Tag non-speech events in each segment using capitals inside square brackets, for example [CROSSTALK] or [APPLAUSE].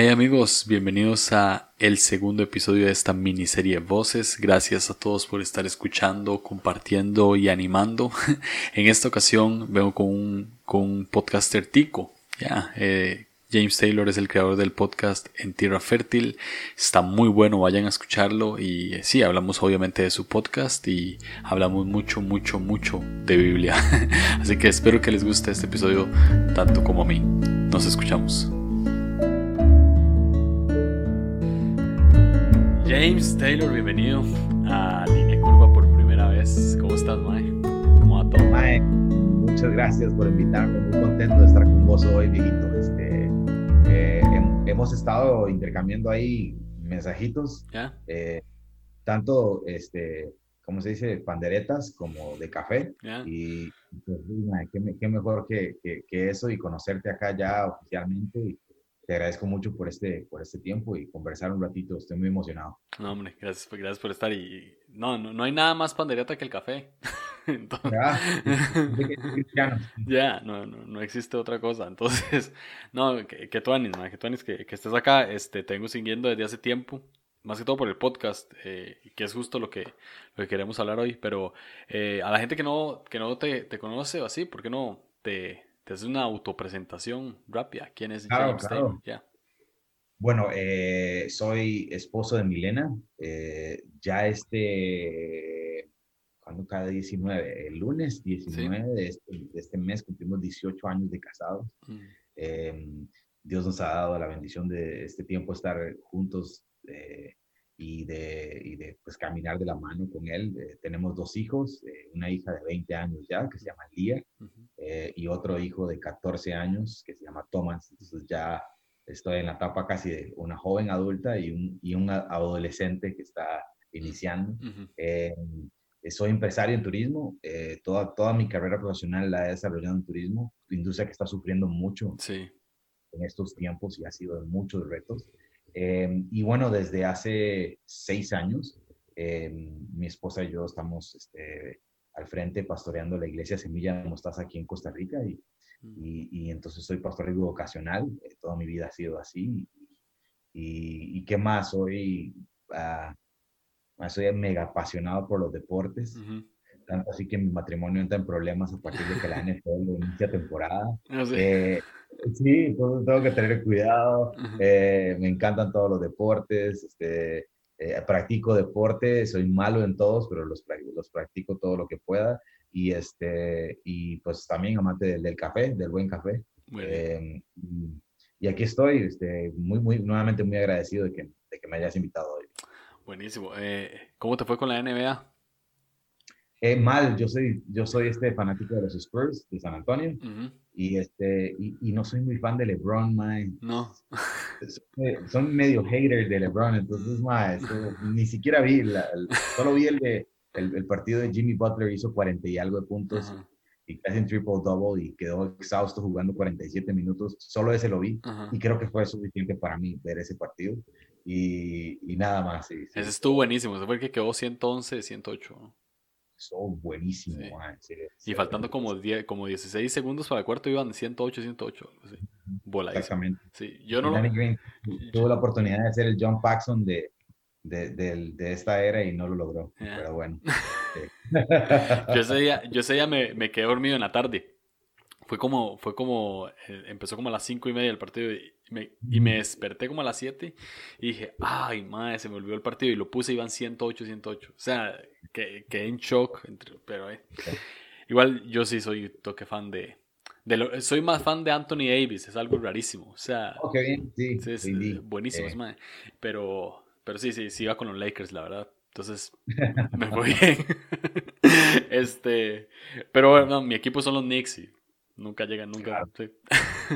Hey amigos, bienvenidos a el segundo episodio de esta miniserie Voces. Gracias a todos por estar escuchando, compartiendo y animando. [LAUGHS] en esta ocasión vengo con un, con un podcaster tico. Eh, James Taylor es el creador del podcast En Tierra Fértil. Está muy bueno, vayan a escucharlo. Y eh, sí, hablamos obviamente de su podcast y hablamos mucho, mucho, mucho de Biblia. [LAUGHS] Así que espero que les guste este episodio tanto como a mí. Nos escuchamos. James Taylor, bienvenido a Línea Curva por primera vez. ¿Cómo estás, Mae? ¿Cómo va todo? Mae, muchas gracias por invitarme. Muy contento de estar con vos hoy, viejito. Este, eh, hemos estado intercambiando ahí mensajitos. Eh, tanto, este, ¿cómo se dice? Panderetas como de café. Y pues, mae, qué, qué mejor que, que- que eso y conocerte acá ya oficialmente. Y te agradezco mucho por este, por este tiempo y conversar un ratito. Estoy muy emocionado. No, hombre, gracias, por- gracias por estar. Y no, no, no hay nada más pandereta que el café. [LAUGHS] Entonces- cristiano. [LAUGHS] Ya, no, no, no existe otra cosa. Entonces, [LAUGHS] no, que, que tú anis, ma, que tú anis, que, que estés acá, este, te vengo siguiendo desde hace tiempo, más que todo por el podcast, eh, que es justo lo que, lo que queremos hablar hoy, pero eh, a la gente que no, que no te, te conoce o así, ¿por qué no te, te haces una autopresentación rápida? ¿Quién es Claro, James claro. Taylor? Ya. Bueno, eh, soy esposo de Milena. eh, ya este, cuando cada 19, el lunes 19 de, este, de este mes cumplimos 18 años de casados. Mm, Eh, Dios nos ha dado la bendición de este tiempo estar juntos eh, y de, y de pues, caminar de la mano con Él. Eh, tenemos dos hijos, eh, una hija de 20 años ya que se llama Lía ujú. eh, y otro hijo de 14 años que se llama Thomas. Entonces ya estoy en la etapa casi de una joven adulta y un, y un adolescente que está iniciando. Ujú. Eh, soy empresario en turismo, eh, toda, toda mi carrera profesional la he desarrollado en turismo, industria que está sufriendo mucho Sí, en estos tiempos y ha sido de muchos retos. Eh, y bueno, desde hace seis años, eh, mi esposa y yo estamos este, al frente pastoreando la iglesia Semilla de Mostaza aquí en Costa Rica y, Mm. y, y entonces soy pastor vocacional, eh, toda mi vida ha sido así. Y, y qué más, soy, ah, soy mega apasionado por los deportes, Ujú. tanto así que mi matrimonio entra en problemas a partir de que la [LAUGHS] NFL inicia temporada. No sé. Sí, tengo que tener cuidado. Eh, me encantan todos los deportes. Este, eh, practico deporte, soy malo en todos, pero los, los practico todo lo que pueda. Y, este, y pues también amante del, del café, del buen café. Eh, y, aquí estoy, este, muy, muy, nuevamente muy agradecido de que, de que me hayas invitado hoy. Buenísimo. Eh, ¿Cómo te fue con la NBA? Eh, mal, yo soy, yo soy este fanático de los Spurs de San Antonio Ujú. Y, este, y, y no soy muy fan de LeBron, man. No. son- son medio haters de LeBron, entonces, ma, eso, ni siquiera vi, la- el- solo vi el, de, el, el partido de Jimmy Butler, hizo 40 y algo de puntos Ajá, y casi un triple double y quedó exhausto jugando 47 minutos, solo ese lo vi ajá. y creo que fue suficiente para mí ver ese partido y, y nada más, sí, sí, Ese estuvo buenísimo. Ese fue el que quedó 111, 108. ¿no? Estuvo buenísimo, Sí. Y faltando como, 10, como 16 segundos para el cuarto iban 108, 108. algo así. Voladísimo. Exactamente. Sí, yo no lo... Green tuvo la oportunidad de hacer el John Paxson de, de, del- de esta era y no lo logró, Ya. pero bueno. [LAUGHS] Yo ese día, [LAUGHS] yo ese día me, me quedé dormido en la tarde. Fue como, fue como, eh, empezó como a las 5 y media el partido y me, y me desperté como a las 7 y dije, ay, madre, se me olvidó el partido y lo puse, iban 108, 108. O sea, que- quedé en shock, entre- pero eh. igual yo sí soy toque fan de, de lo- soy más fan de Anthony Davis, es algo rarísimo. O sea, Oh, qué bien, sí. Sí, es sí, sí. buenísimo, Eh, es mae. Pero, pero sí, sí, sí iba con los Lakers, la verdad. Entonces, [LAUGHS] me fue bien. [LAUGHS] este, pero bueno, no, mi equipo son los Knicks nunca llegan, nunca. Claro.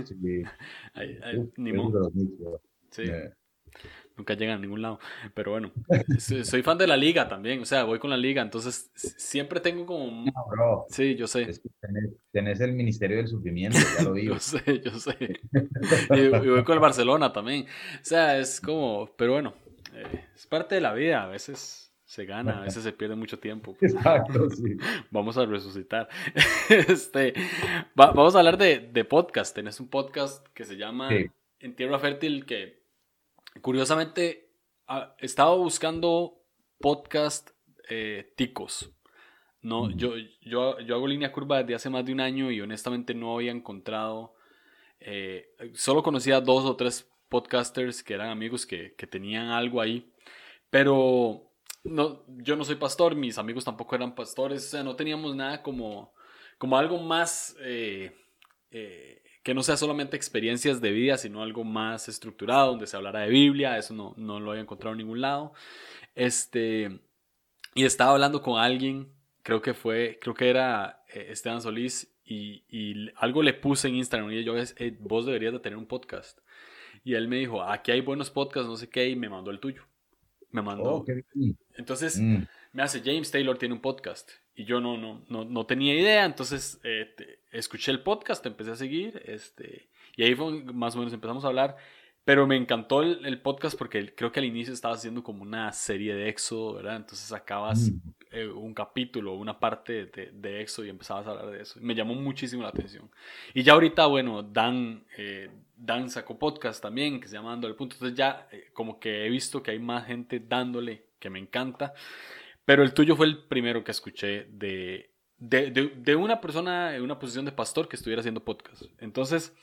sí. [LAUGHS] ni modo, sí, nunca llegan a ningún lado. Pero bueno, [LAUGHS] soy, soy fan de la liga también, o sea, voy con la liga, entonces siempre tengo como. no, bro, Sí, yo sé. es que tenés, tenés el Ministerio del Sufrimiento, ya lo [LAUGHS] vi. Yo sé, yo sé. Y, y voy con el Barcelona también. O sea, es como, pero bueno, eh, es parte de la vida. A veces se gana, a veces se pierde mucho tiempo. Exacto, [LAUGHS] sí. Vamos a resucitar. [LAUGHS] Este, va- vamos a hablar de, de podcast. Tenés un podcast que se llama Sí. En Tierra Fértil que curiosamente, ah, estaba buscando podcast eh, ticos. No, yo, yo, yo hago línea curva desde hace más de un año y honestamente no había encontrado, eh, solo conocía dos o tres podcasters que eran amigos que, que tenían algo ahí, pero no, yo no soy pastor, mis amigos tampoco eran pastores, o sea, no teníamos nada como, como algo más eh, eh, que no sea solamente experiencias de vida, sino algo más estructurado, donde se hablara de Biblia, eso no, no lo había encontrado en ningún lado. Este, y estaba hablando con alguien, creo que fue, creo que era eh, Esteban Solís, y, algo le puse en Instagram, y yo, vos deberías de tener un podcast. Y él me dijo, aquí hay buenos podcasts, no sé qué, y me mandó el tuyo. Me mandó. Oh, entonces mm. me hace, James Taylor tiene un podcast. Y yo no, no, no, no tenía idea, entonces eh, escuché el podcast, empecé a seguir, este, y ahí fue más o menos empezamos a hablar. Pero me encantó el, podcast porque creo que al inicio estaba haciendo como una serie de Éxodo, ¿verdad? Entonces acabas mm. eh, un capítulo, una parte de, de, Éxodo y empezabas a hablar de eso. Me llamó muchísimo la atención. Y ya ahorita, bueno, Dan, eh, Dan sacó podcast también que se llama Dando el Punto. Entonces ya eh, como que he visto que hay más gente dándole, que me encanta. Pero el tuyo fue el primero que escuché de, de, de, una persona en una posición de pastor que estuviera haciendo podcast. Entonces...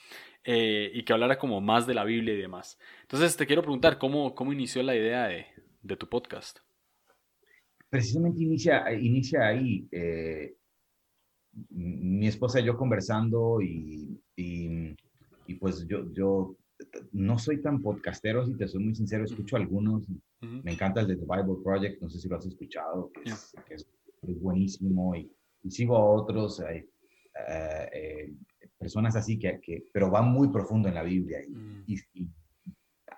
Eh, y que hablara como más de la Biblia y demás. Entonces te quiero preguntar, ¿cómo, cómo inició la idea de, de tu podcast? Precisamente inicia, inicia ahí. Eh, mi esposa y yo conversando y, pues yo, yo no soy tan podcastero, si te soy muy sincero, escucho algunos. Me encanta el de The Bible Project, no sé si lo has escuchado, que, es, buenísimo y, sigo a otros. Eh, eh personas así que, que, pero van muy profundo en la Biblia y, mm.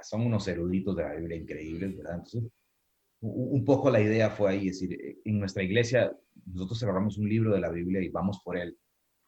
son unos eruditos de la Biblia increíbles, ¿verdad? Entonces, un poco la idea fue ahí, es decir, en nuestra iglesia nosotros cerramos un libro de la Biblia y vamos por él,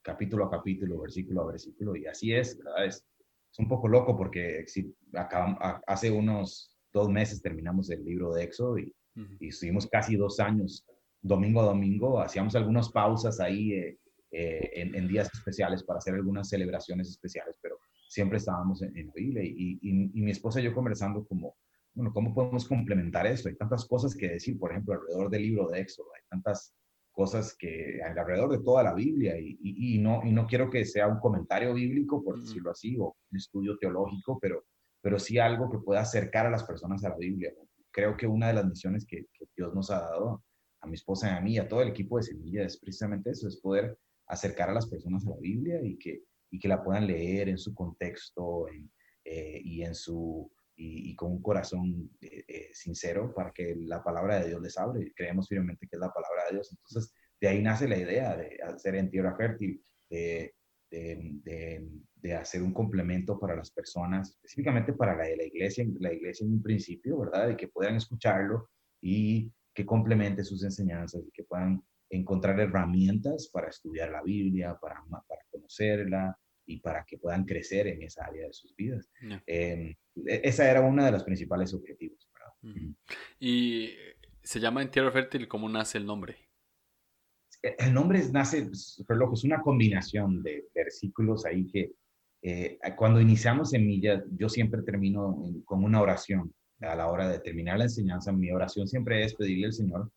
capítulo a capítulo, versículo a versículo, y así es, ¿verdad? Es, es un poco loco porque acabamos, hace unos dos meses terminamos el libro de Éxodo y, y estuvimos casi dos años, domingo a domingo, hacíamos algunas pausas ahí. Eh, eh, en, días especiales para hacer algunas celebraciones especiales, pero siempre estábamos en, la Biblia y, mi esposa y yo conversando como, bueno, ¿cómo podemos complementar esto? Hay tantas cosas que decir, por ejemplo, alrededor del libro de Éxodo, hay tantas cosas que alrededor de toda la Biblia y, no, y no quiero que sea un comentario bíblico, por decirlo así, o un estudio teológico, pero, pero sí algo que pueda acercar a las personas a la Biblia. Creo que una de las misiones que, que Dios nos ha dado a mi esposa y a mí, a todo el equipo de Semilla, es precisamente eso, es poder acercar a las personas a la Biblia y que, y que la puedan leer en su contexto eh, y, en su, y, con un corazón eh, eh, sincero para que la palabra de Dios les hable. Creemos firmemente que es la palabra de Dios. Entonces, de ahí nace la idea de hacer en tierra fértil, de, de, de, hacer un complemento para las personas, específicamente para la, la iglesia, la iglesia en un principio, ¿verdad? De que puedan escucharlo y que complemente sus enseñanzas y que puedan encontrar herramientas para estudiar la Biblia, para, para conocerla y para que puedan crecer en esa área de sus vidas. Eh, esa era uno de los principales objetivos. ¿Y se llama En Tierra Fértil? ¿Cómo nace el nombre? El nombre nace, loco, es una combinación de versículos ahí que eh, cuando iniciamos Semilla, yo siempre termino con una oración. A la hora de terminar la enseñanza, mi oración siempre es pedirle al Señor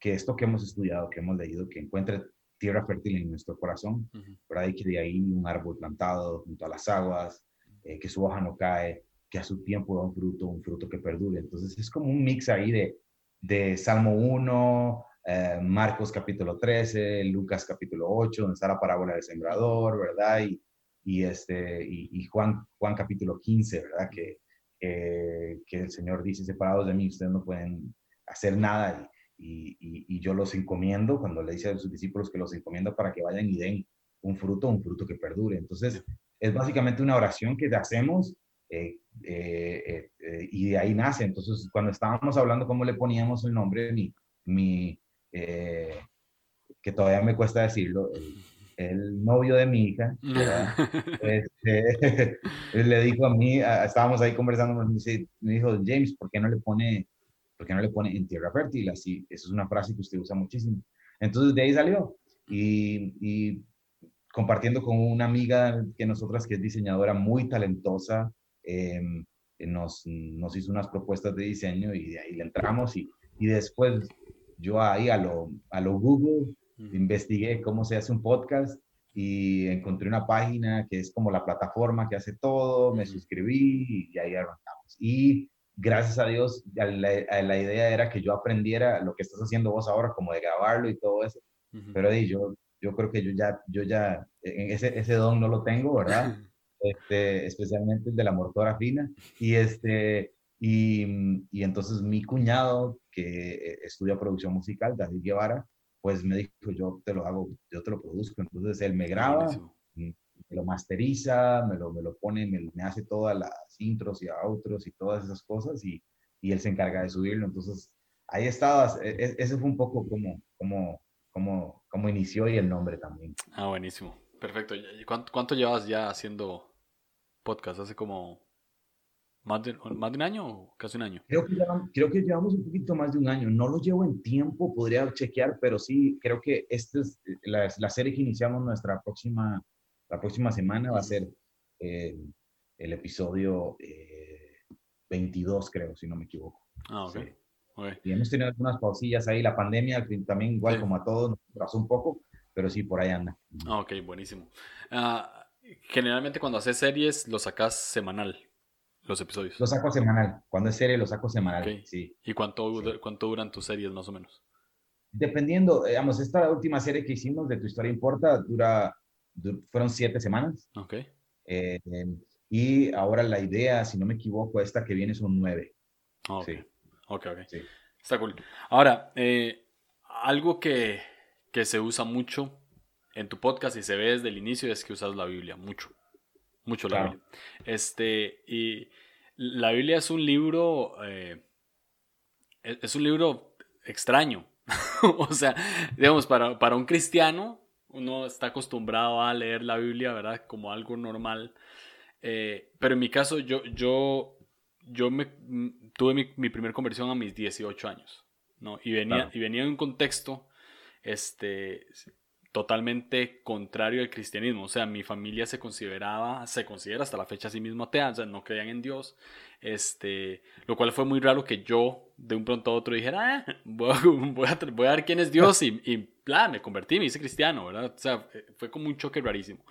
que esto que hemos estudiado, que hemos leído, que encuentre tierra fértil en nuestro corazón, ¿verdad? Y que de ahí un árbol plantado junto a las aguas, eh, que su hoja no cae, que a su tiempo da un fruto, un fruto que perdure. Entonces es como un mix ahí de, de Salmo 1, eh, Marcos capítulo 13, Lucas capítulo 8, donde está la parábola del sembrador, ¿verdad? Y, y este, y, Juan, Juan capítulo 15, ¿verdad? Que, que el Señor dice, separados de mí, ustedes no pueden hacer nada y, yo los encomiendo, cuando le dice a sus discípulos que los encomienda para que vayan y den un fruto, un fruto que perdure. Entonces, es básicamente una oración que hacemos eh, eh, eh, y de ahí nace. Entonces, cuando estábamos hablando cómo le poníamos el nombre, mi, mi que todavía me cuesta decirlo, el, novio de mi hija, [LAUGHS] este, [LAUGHS] le dijo a mí, estábamos ahí conversando, me dijo, James, ¿por qué no le pone ¿por qué no le pone en tierra fértil? Así, esa es una frase que usted usa muchísimo. Entonces de ahí salió. Y, compartiendo con una amiga que nosotras, que es diseñadora muy talentosa, em, nos, nos hizo unas propuestas de diseño y de ahí le entramos y, y después yo ahí a lo, a lo Google investigué cómo se hace un podcast y encontré una página que es como la plataforma que hace todo, me suscribí y ahí arrancamos. Y gracias a Dios, la, la, idea era que yo aprendiera lo que estás haciendo vos ahora, como de grabarlo y todo eso. Pero ahí yo, yo creo que yo ya, yo ya, ese, ese don no lo tengo, ¿verdad? [LAUGHS] Este, especialmente el de la mortora fina. Y, este, y, y, entonces mi cuñado, que estudia producción musical, David Guevara, pues me dijo, yo te lo hago, yo te lo produzco. Entonces él me graba, me lo masteriza, me lo, me lo pone, me, me, hace todas las intros y outros y todas esas cosas y, y él se encarga de subirlo. Entonces ahí estabas, e, e, ese fue un poco como, como, como, como inició y el nombre también. Ah, buenísimo. Perfecto. ¿Cuánto, cuánto llevas ya haciendo podcast? ¿Hace como más de, más de un año o casi un año? Creo que, llevamos, creo que llevamos un poquito más de un año. No lo llevo en tiempo, podría chequear, pero sí, creo que esta es la, la serie que iniciamos nuestra próxima, la próxima semana va a ser eh, el episodio 22, eh, creo, si no me equivoco. Ah, ok. Y hemos tenido algunas pausillas ahí. La pandemia también, igual como a todos, nos trazó un poco, pero sí, por ahí anda. Ah, ok, buenísimo. Uh, generalmente cuando haces series, lo sacas semanal, los episodios. Lo saco semanal. Cuando es serie, lo saco semanal. Sí. ¿Y cuánto, cuánto duran tus series más o menos? Dependiendo, digamos, esta última serie que hicimos de Tu Historia Importa dura, fueron siete semanas. Ok. Eh, y ahora la idea, si no me equivoco, esta que viene son nueve. Ok, sí. ok, ok. Sí. Está cool. Ahora, eh, algo que, que se usa mucho en tu podcast y se ve desde el inicio es que usas la Biblia, mucho, mucho la Biblia. Este, y la Biblia es un libro, eh, es un libro extraño. [LAUGHS] o sea, digamos, para, para un cristiano, uno está acostumbrado a leer la Biblia, ¿verdad? Como algo normal. Eh, pero en mi caso, yo, yo, yo me, tuve mi, mi primera conversión a mis 18 años, ¿no? Y venía, y venía en un contexto, este, totalmente contrario al cristianismo. O sea, mi familia se consideraba, se considera hasta la fecha a sí mismo atea, o sea, no creían en Dios. Este, lo cual fue muy raro que yo de un pronto a otro dijera, ah, voy, a, [LAUGHS] voy, a, voy, a, ver quién es Dios y, y bla, me convertí, me hice cristiano, ¿verdad? O sea, fue como un choque rarísimo.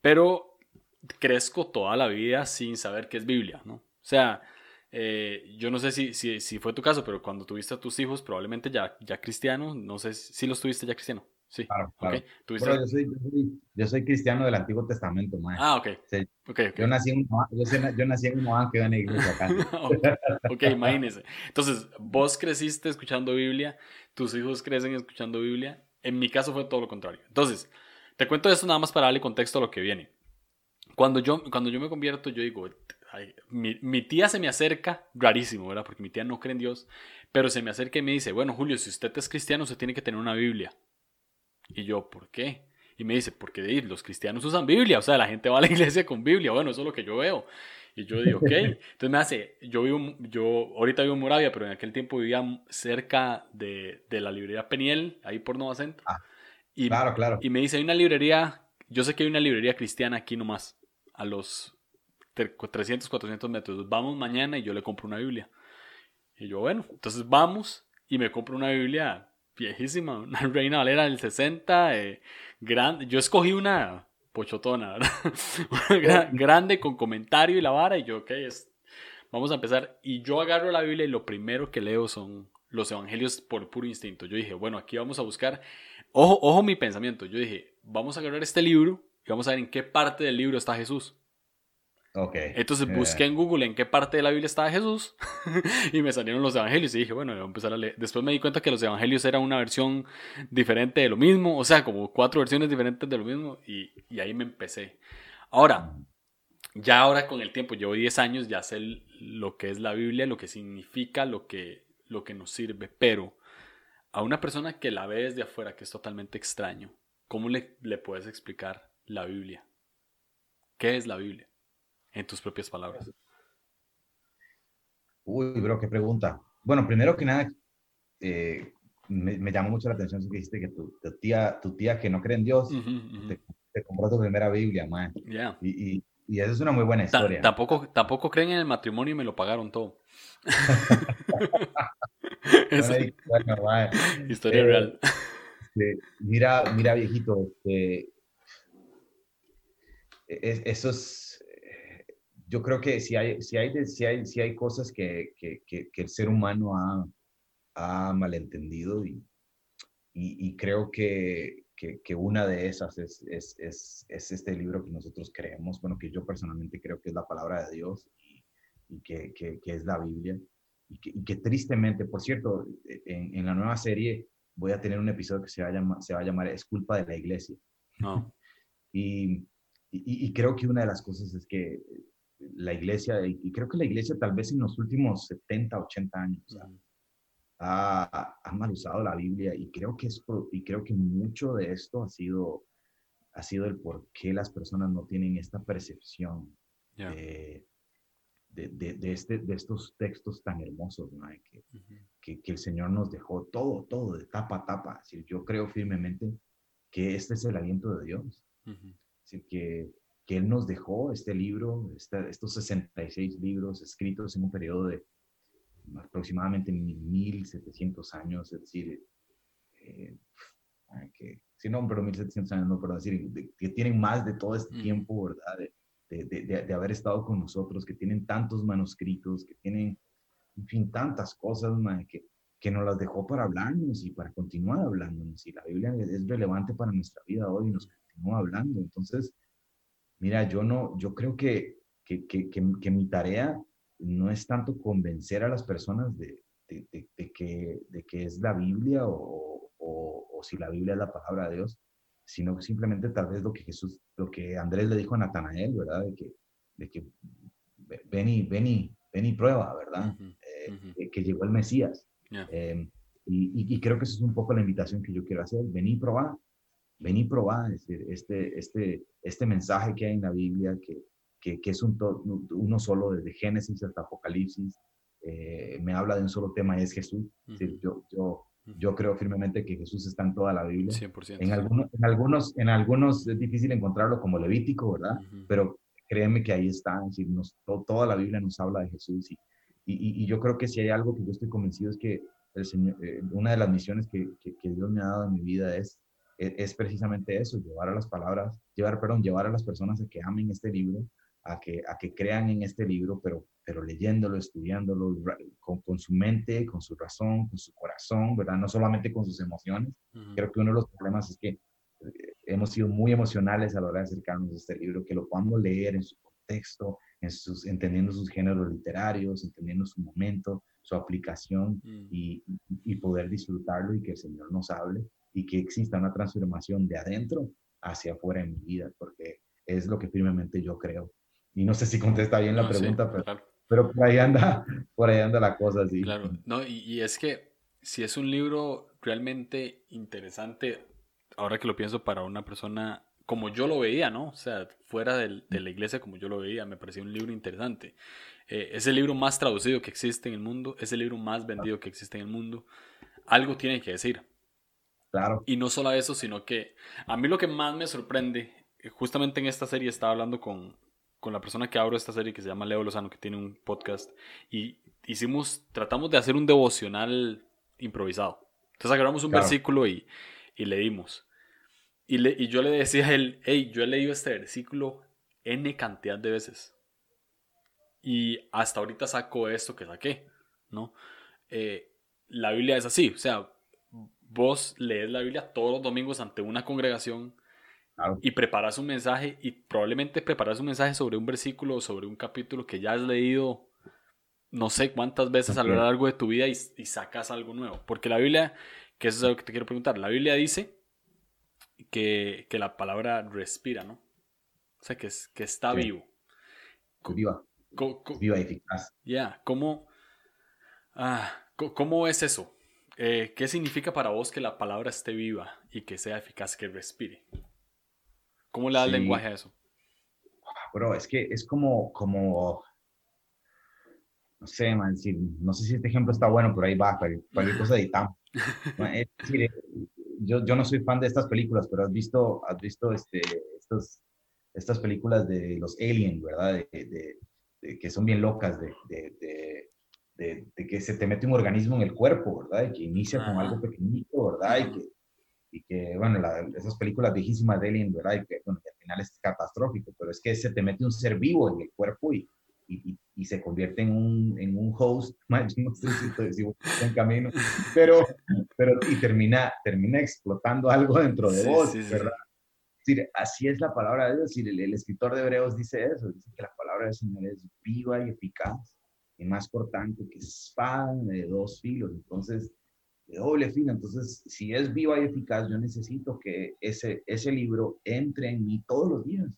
Pero crezco toda la vida sin saber qué es Biblia, ¿no? O sea, eh, yo no sé si, si, si, fue tu caso, pero cuando tuviste a tus hijos, probablemente ya, ya cristianos, no sé si los tuviste ya cristiano. Sí, claro, claro. yo, soy, yo, soy, cristiano del Antiguo Testamento, man. Ah, ok. okay, okay. Yo, nací en, yo, yo nací en un que en iglesia acá. [LAUGHS] ok, imagínese. Entonces, vos creciste escuchando Biblia, tus hijos crecen escuchando Biblia. En mi caso fue todo lo contrario. Entonces, te cuento esto nada más para darle contexto a lo que viene. Cuando yo, cuando yo me convierto, yo digo, mi, mi, tía se me acerca, rarísimo, ¿verdad? Porque mi tía no cree en Dios, pero se me acerca y me dice, bueno, Julio, si usted es cristiano, usted tiene que tener una Biblia. Y yo, ¿por qué? Y me dice, porque los cristianos usan Biblia, o sea, la gente va a la [LAUGHS] iglesia con Biblia, bueno, eso es lo que yo veo. Y yo digo, ok. [LAUGHS] Entonces me hace, yo vivo, yo ahorita vivo en Moravia, pero en aquel tiempo vivía cerca de, de la librería Peniel, ahí por Nova Centro. Ah, y, claro, claro. Y me dice, hay una librería, yo sé que hay una librería cristiana aquí nomás, a los 300, 400 metros. Vamos mañana y yo le compro una Biblia. Y yo, bueno, entonces vamos y me compro una Biblia viejísima, una [LAUGHS] Reina Valera del 60, eh, grande. Yo escogí una pochotona, [LAUGHS] ¿verdad? grande con comentario y la vara, y yo, ok, es, vamos a empezar. Y yo agarro la Biblia y lo primero que leo son los evangelios por puro instinto. Yo dije, bueno, aquí vamos a buscar, ojo, ojo mi pensamiento, yo dije, vamos a agarrar este libro y vamos a ver en qué parte del libro está Jesús. Okay. Entonces busqué en Google en qué parte de la Biblia estaba Jesús [LAUGHS] y me salieron los evangelios y dije, bueno, voy a empezar a leer. Después me di cuenta que los evangelios eran una versión diferente de lo mismo, o sea, como cuatro versiones diferentes de lo mismo y, y ahí me empecé. Ahora, ya ahora con el tiempo, llevo 10 años, ya sé lo que es la Biblia, lo que significa, lo que, lo que nos sirve, pero a una persona que la ve desde afuera, que es totalmente extraño, ¿cómo le, le puedes explicar la Biblia? ¿Qué es la Biblia? En tus propias palabras? Uy, bro, qué pregunta. Bueno, primero que nada, eh, me, llamó mucho la atención que dijiste que tu, tía, tu tía que no cree en Dios, Te, compró tu primera Biblia, man. Yeah. Y, y esa es una muy buena historia. tampoco, tampoco creen en el matrimonio y me lo pagaron todo. [LAUGHS] Historia eh, real. Este, mira, mira, viejito, eso es, yo creo que si hay, si hay, si hay, si hay cosas que, que, que, el ser humano ha, ha malentendido y, y, creo que, que, una de esas es, es, es, es, este libro que nosotros creemos, bueno, que yo personalmente creo que es la palabra de Dios y, y que, que, es la Biblia. Y que, tristemente, por cierto, en, en, la nueva serie voy a tener un episodio que se va a llamar, se va a llamar Es culpa de la iglesia. No. [LAUGHS] y, y, creo que una de las cosas es que la iglesia, y creo que la iglesia tal vez en los últimos 70, 80 años, ha, ha, mal usado la Biblia y creo que es y creo que mucho de esto ha sido ha sido el por qué las personas no tienen esta percepción de, de, este, de estos textos tan hermosos que, que, el Señor nos dejó todo, todo de tapa a tapa. yo creo firmemente que este es el aliento de Dios. que, que Él nos dejó este libro, estos 66 libros escritos en un periodo de aproximadamente 1700 años, es decir, eh, que, si no, pero 1700 años, no, pero decir, que tienen más de todo este tiempo, ¿verdad? De, de, de, haber estado con nosotros, que tienen tantos manuscritos, que tienen, en fin, tantas cosas, que, que nos las dejó para hablarnos y para continuar hablándonos. Y la Biblia es relevante para nuestra vida hoy y nos continúa hablando. Entonces, mira, yo no, yo creo que, que, que, que mi tarea no es tanto convencer a las personas de, que, de que es la Biblia o, o, si la Biblia es la palabra de Dios, sino simplemente tal vez lo que Jesús, lo que Andrés le dijo a Natanael, ¿verdad? De que, de que ven y, ven y, prueba, ¿verdad? Eh, que llegó el Mesías. Em, y, y, creo que esa es un poco la invitación que yo quiero hacer, ven y probar, ven y probar este, este, este, este mensaje que hay en la Biblia, que, que, es un uno solo desde Génesis hasta Apocalipsis, eh, me habla de un solo tema es Jesús. yo, yo, yo creo firmemente que Jesús está en toda la Biblia. 100%. En algunos, en algunos, en algunos es difícil encontrarlo como Levítico, ¿verdad? Pero créeme que ahí está, es decir, nos, toda la Biblia nos habla de Jesús y, y, y, yo creo que si hay algo que yo estoy convencido es que el Señor, eh, una de las misiones que, que, que, Dios me ha dado en mi vida es, es, es, precisamente eso, llevar a las palabras, llevar, perdón, llevar a las personas a que amen este libro, a que, a que crean en este libro, pero, pero leyéndolo, estudiándolo con, con, su mente, con su razón, con su corazón, ¿verdad? No solamente con sus emociones. Creo que uno de los problemas es que eh, hemos sido muy emocionales a la hora de acercarnos a este libro, que lo podamos leer en su contexto, en sus, entendiendo sus géneros literarios, entendiendo su momento, su aplicación mm. y, y, poder disfrutarlo y que el Señor nos hable y que exista una transformación de adentro hacia afuera en mi vida, porque es lo que firmemente yo creo. Y no sé si contesta bien la pregunta, pero, pero, por, ahí anda, por ahí anda la cosa, sí. Claro, no, y, es que si es un libro realmente interesante, ahora que lo pienso para una persona como yo lo veía, ¿no? O sea, fuera de la iglesia como yo lo veía, me parecía un libro interesante. Eh, es el libro más traducido que existe en el mundo, es el libro más vendido que existe en el mundo. Algo tiene que decir. Claro. Y no solo eso, sino que a mí lo que más me sorprende, eh, justamente en esta serie estaba hablando con, con la persona que abro esta serie que se llama Leo Lozano, que tiene un podcast, y hicimos, tratamos de hacer un devocional improvisado. Entonces agarramos un versículo y, y leímos. Y, le, y yo le decía a él, hey, yo he leído este versículo N cantidad de veces. Y hasta ahorita saco esto que saqué, ¿no? Eh, la Biblia es así, o sea, vos lees la Biblia todos los domingos ante una congregación y preparas un mensaje y probablemente preparas un mensaje sobre un versículo o sobre un capítulo que ya has leído no sé cuántas veces a lo largo de tu vida y, sacas algo nuevo. Porque la Biblia, que eso es algo que te quiero preguntar, la Biblia dice que, la palabra respira, ¿no? O sea, que, es, que está vivo. Viva. viva y eficaz. Ya, ¿cómo, ah, ¿cómo es eso? Eh, ¿Qué significa para vos que la palabra esté viva y que sea eficaz, que respire? ¿Cómo le da el lenguaje a eso? Bro, es que es como, como, no sé, man, no sé si este ejemplo está bueno, pero ahí va, cualquier cosa editamos. [LAUGHS] es decir, yo, yo no soy fan de estas películas, pero has visto, has visto este, estos, estas películas de los aliens, ¿verdad? De, que son bien locas, de, que se te mete un organismo en el cuerpo, ¿verdad? Y que inicia con algo pequeñito, ¿verdad? Y que, y que bueno, esas películas viejísimas de Alien, ¿verdad? Y que, bueno, al final es catastrófico, pero es que se te mete un ser vivo en el cuerpo y, y, y, se convierte en un, en un host, [LAUGHS] no sé si, si en camino, pero, pero y termina, termina explotando algo dentro de vos, ¿verdad? así es la palabra de Dios. El, el, escritor de Hebreos dice eso, dice que la palabra del Señor es viva y eficaz y más cortante que espada de dos filos. Entonces, de doble filo. Entonces, si es viva y eficaz, yo necesito que ese, ese libro entre en mí todos los días.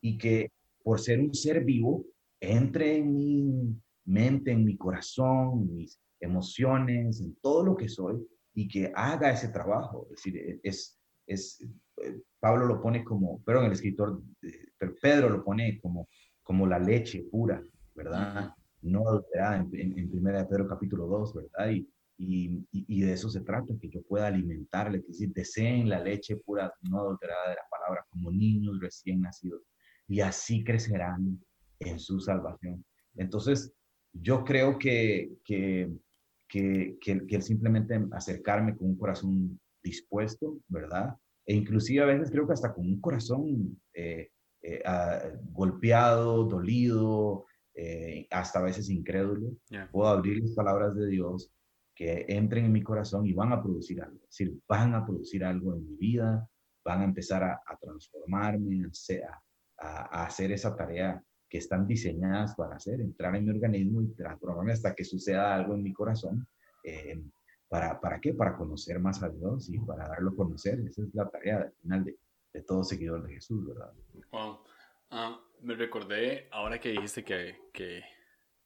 Y que por ser un ser vivo, entre en mi mente, en mi corazón, mis emociones, en todo lo que soy, y que haga ese trabajo. Es decir, es, es eh, Pablo lo pone como, pero el escritor, Pedro lo pone como, como la leche pura, ¿verdad? No adulterada en, en, primera de Pedro capítulo 2, ¿verdad? Y, y, y, de eso se trata, que yo pueda alimentarle, que decir, deseen la leche pura, no adulterada de la palabra, como niños recién nacidos, y así crecerán en su salvación. Entonces, yo creo que, que, que, que, simplemente acercarme con un corazón dispuesto, ¿verdad? E inclusive a veces creo que hasta con un corazón eh, eh, ah, golpeado, dolido, eh, hasta a veces incrédulo, puedo abrir las palabras de Dios que entren en mi corazón y van a producir algo. Es decir, van a producir algo en mi vida, van a empezar a, transformarme, a, a, hacer esa tarea que están diseñadas para hacer, entrar en mi organismo y transformarme hasta que suceda algo en mi corazón. Eh, ¿para, ¿Para qué? Para conocer más a Dios y para darlo a conocer. Esa es la tarea al final de, de todo seguidor de Jesús, ¿verdad? Wow. Ah, me recordé ahora que dijiste que, que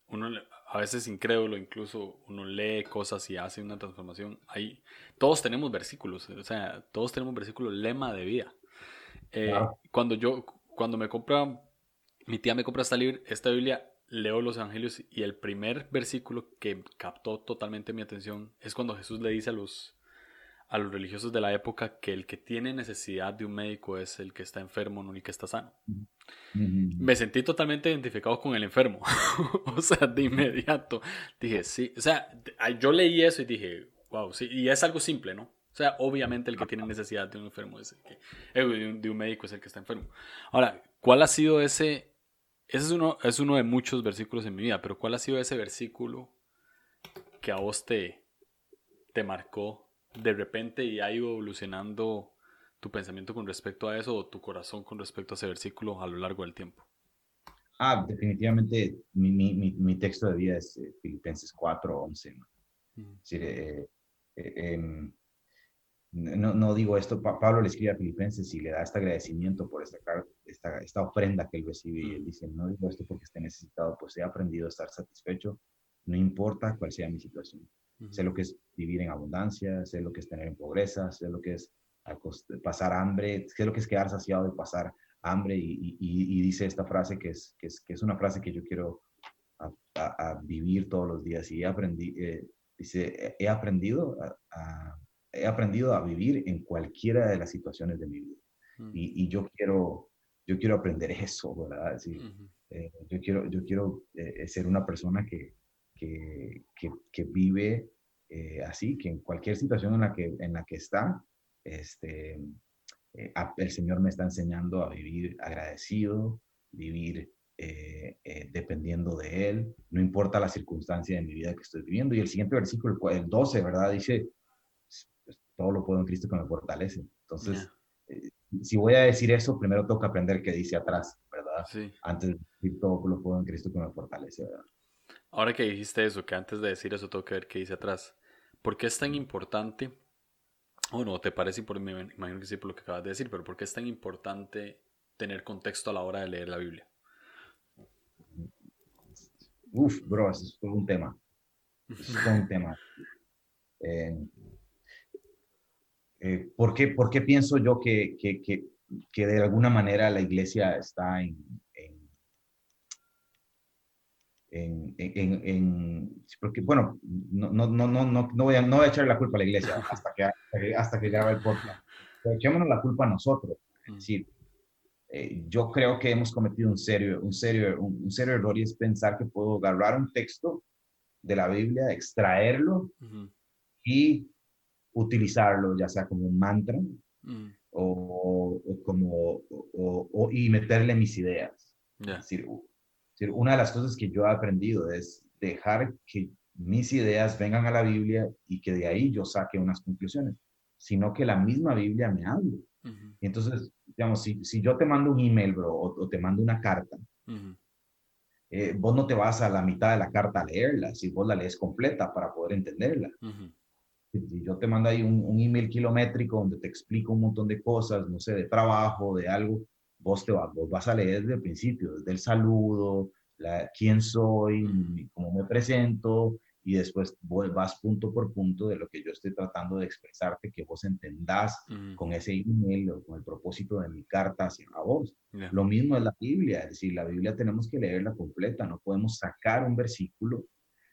uno a veces incrédulo, incluso uno lee cosas y hace una transformación. Ahí todos tenemos versículos, o sea, todos tenemos versículos lema de vida. Eh, cuando yo, cuando me compra, mi tía me compra esta, esta Biblia, leo los evangelios y el primer versículo que captó totalmente mi atención es cuando Jesús le dice a los, a los religiosos de la época que el que tiene necesidad de un médico es el que está enfermo, no el que está sano. Me sentí totalmente identificado con el enfermo. [LAUGHS] o sea, de inmediato dije, sí. O sea, yo leí eso y dije, wow, sí. Y es algo simple, ¿no? O sea, obviamente el que tiene necesidad de un enfermo es el que, eh, de un médico es el que está enfermo. Ahora, ¿cuál ha sido ese? Ese es uno, es uno de muchos versículos en mi vida, pero ¿cuál ha sido ese versículo que a vos te, te marcó de repente y ha ido evolucionando tu pensamiento con respecto a eso o tu corazón con respecto a ese versículo a lo largo del tiempo? Ah, definitivamente mi, mi, mi texto de vida es eh, Filipenses 4, 11. Eh, eh, em, no, no, digo esto, Pablo le escribe a Filipenses y le da este agradecimiento por esta, esta, esta ofrenda que él recibe y él dice, no digo esto porque esté necesitado, pues he aprendido a estar satisfecho, no importa cuál sea mi situación. Sé lo que es vivir en abundancia, sé lo que es tener en pobreza, sé lo que es pasar hambre, sé lo que es quedar saciado y pasar hambre. Y, y, dice esta frase que es, que es, que es, una frase que yo quiero a, vivir todos los días. Y aprendí, eh, dice, he aprendido a, he aprendido a vivir en cualquiera de las situaciones de mi vida. Mm. Y, yo, quiero, yo quiero aprender eso, ¿verdad? Eh, yo quiero, yo quiero eh, ser una persona que, que, que, vive eh, así, que en cualquier situación en la que, en la que está, este, eh, el Señor me está enseñando a vivir agradecido, vivir eh, dependiendo de Él, no importa la circunstancia de mi vida que estoy viviendo. Y el siguiente versículo, el 12, ¿verdad? Dice, pues, todo lo puedo en Cristo que me fortalece. Entonces, si voy a decir eso, primero tengo que aprender qué dice atrás, ¿verdad? Antes de decir todo lo puedo en Cristo que me fortalece, ¿verdad? Ahora que dijiste eso, que antes de decir eso tengo que ver qué dice atrás. ¿Por qué es tan importante? O no, te parece, por, me imagino que sí por lo que acabas de decir, pero ¿por qué es tan importante tener contexto a la hora de leer la Biblia? Uf, bro, eso es un tema. Eso es un [LAUGHS] tema. Eh, eh, ¿por, qué, ¿por, qué, pienso yo que, que, que, que, de alguna manera la iglesia está en, en, en, en, porque bueno, no, no, no, no, no, voy a, no voy a echarle la culpa a la iglesia [LAUGHS] hasta que, hasta que grabe el podcast, pero echémonos la culpa a nosotros. Es decir, eh, yo creo que hemos cometido un serio, un, serio, un, serio error y es pensar que puedo agarrar un texto de la Biblia, extraerlo y utilizarlo, ya sea como un mantra o, como, o, y meterle mis ideas. decir, una de las cosas que yo he aprendido es dejar que mis ideas vengan a la Biblia y que de ahí yo saque unas conclusiones, sino que la misma Biblia me hable. entonces, digamos, si, si, yo te mando un email, bro, o, te mando una carta, eh, vos no te vas a la mitad de la carta a leerla, si vos la lees completa para poder entenderla. Si yo te mando ahí un, un, email kilométrico donde te explico un montón de cosas, no sé, de trabajo, de algo, vos, te vas, vos vas a leer desde el principio, desde el saludo, la, quién soy, cómo me presento, y después vas punto por punto de lo que yo estoy tratando de expresarte, que vos entendás con ese email o con el propósito de mi carta hacia vos. Lo mismo es la Biblia, es decir, la Biblia tenemos que leerla completa, no podemos sacar un versículo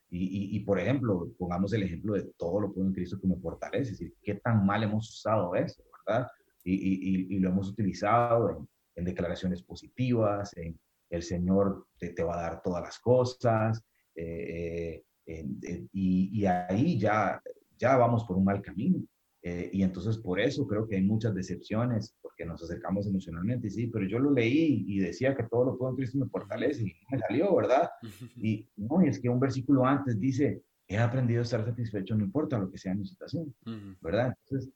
y, y, por ejemplo, pongamos el ejemplo de todo lo puedo en Cristo que me fortalece, es decir, qué tan mal hemos usado eso, ¿verdad? Y, y lo hemos utilizado en, en, declaraciones positivas, en el Señor te, te, va a dar todas las cosas, eh, eh, y, ahí ya, ya vamos por un mal camino. Eh, y entonces por eso creo que hay muchas decepciones, porque nos acercamos emocionalmente, y sí, pero yo lo leí y decía que todo lo puedo en Cristo me fortalece y me salió, ¿verdad? [LAUGHS] Y no, es que un versículo antes dice, he aprendido a estar satisfecho, no importa lo que sea mi situación, ¿verdad? Entonces,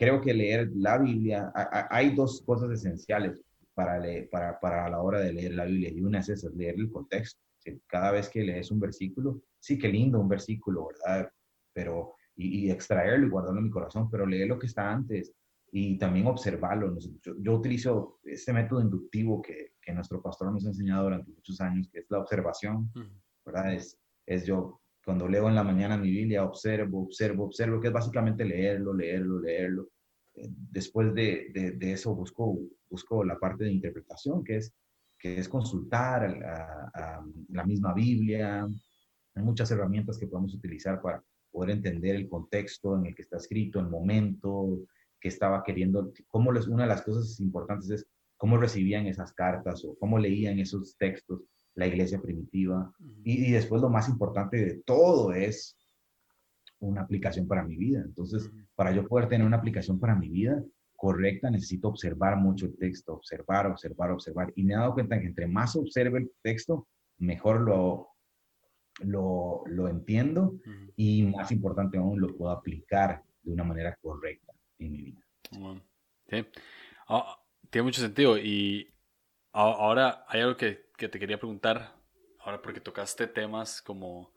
creo que leer la Biblia, hay dos cosas esenciales para, leer, para, para la hora de leer la Biblia, y una es esa, leer el contexto. Cada vez que lees un versículo, sí, qué lindo un versículo, ¿verdad? Pero, y, extraerlo y guardarlo en mi corazón, pero leer lo que está antes y también observarlo. Yo, utilizo este método inductivo que, que, nuestro pastor nos ha enseñado durante muchos años, que es la observación, ¿verdad? Es, es yo, cuando leo en la mañana mi Biblia, observo, observo, observo, que es básicamente leerlo, leerlo, leerlo. Eh, después de, de, de eso busco, busco la parte de interpretación, que es, que es consultar a la misma Biblia, hay muchas herramientas que podemos utilizar para poder entender el contexto en el que está escrito, el momento que estaba queriendo, cómo les, una de las cosas importantes es cómo recibían esas cartas o cómo leían esos textos la iglesia primitiva. Y, después lo más importante de todo es una aplicación para mi vida. Entonces, para yo poder tener una aplicación para mi vida correcta, necesito observar mucho el texto, observar, observar, observar. Y me he dado cuenta que entre más observe el texto, mejor lo, lo, lo entiendo y más importante aún, lo puedo aplicar de una manera correcta en mi vida. sí. Ah, tiene mucho sentido y ahora hay algo que, que, te quería preguntar, ahora porque tocaste temas como,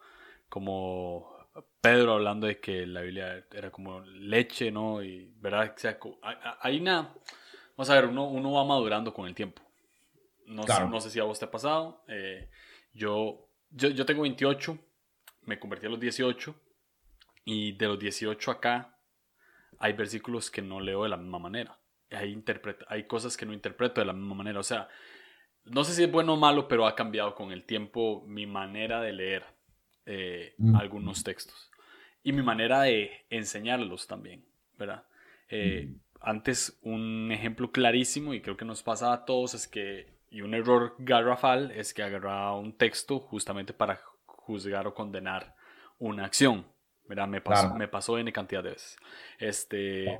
como Pedro hablando de que la Biblia era como leche, ¿no? Y, ¿verdad? O sea, hay una... Vamos a ver, uno, uno va madurando con el tiempo. No, sé, no sé si a vos te ha pasado. Eh, yo yo, yo tengo 28, me convertí a los 18 y de los 18 acá hay versículos que no leo de la misma manera. Hay, hay cosas que no interpreto de la misma manera. O sea, no sé si es bueno o malo, pero ha cambiado con el tiempo mi manera de leer eh, mm. algunos textos y mi manera de enseñarlos también, ¿verdad? Eh, mm. Antes un ejemplo clarísimo y creo que nos pasa a todos es que y un error garrafal es que agarraba un texto justamente para juzgar o condenar una acción. Mira, me pasó, me pasó N cantidad de veces. Este,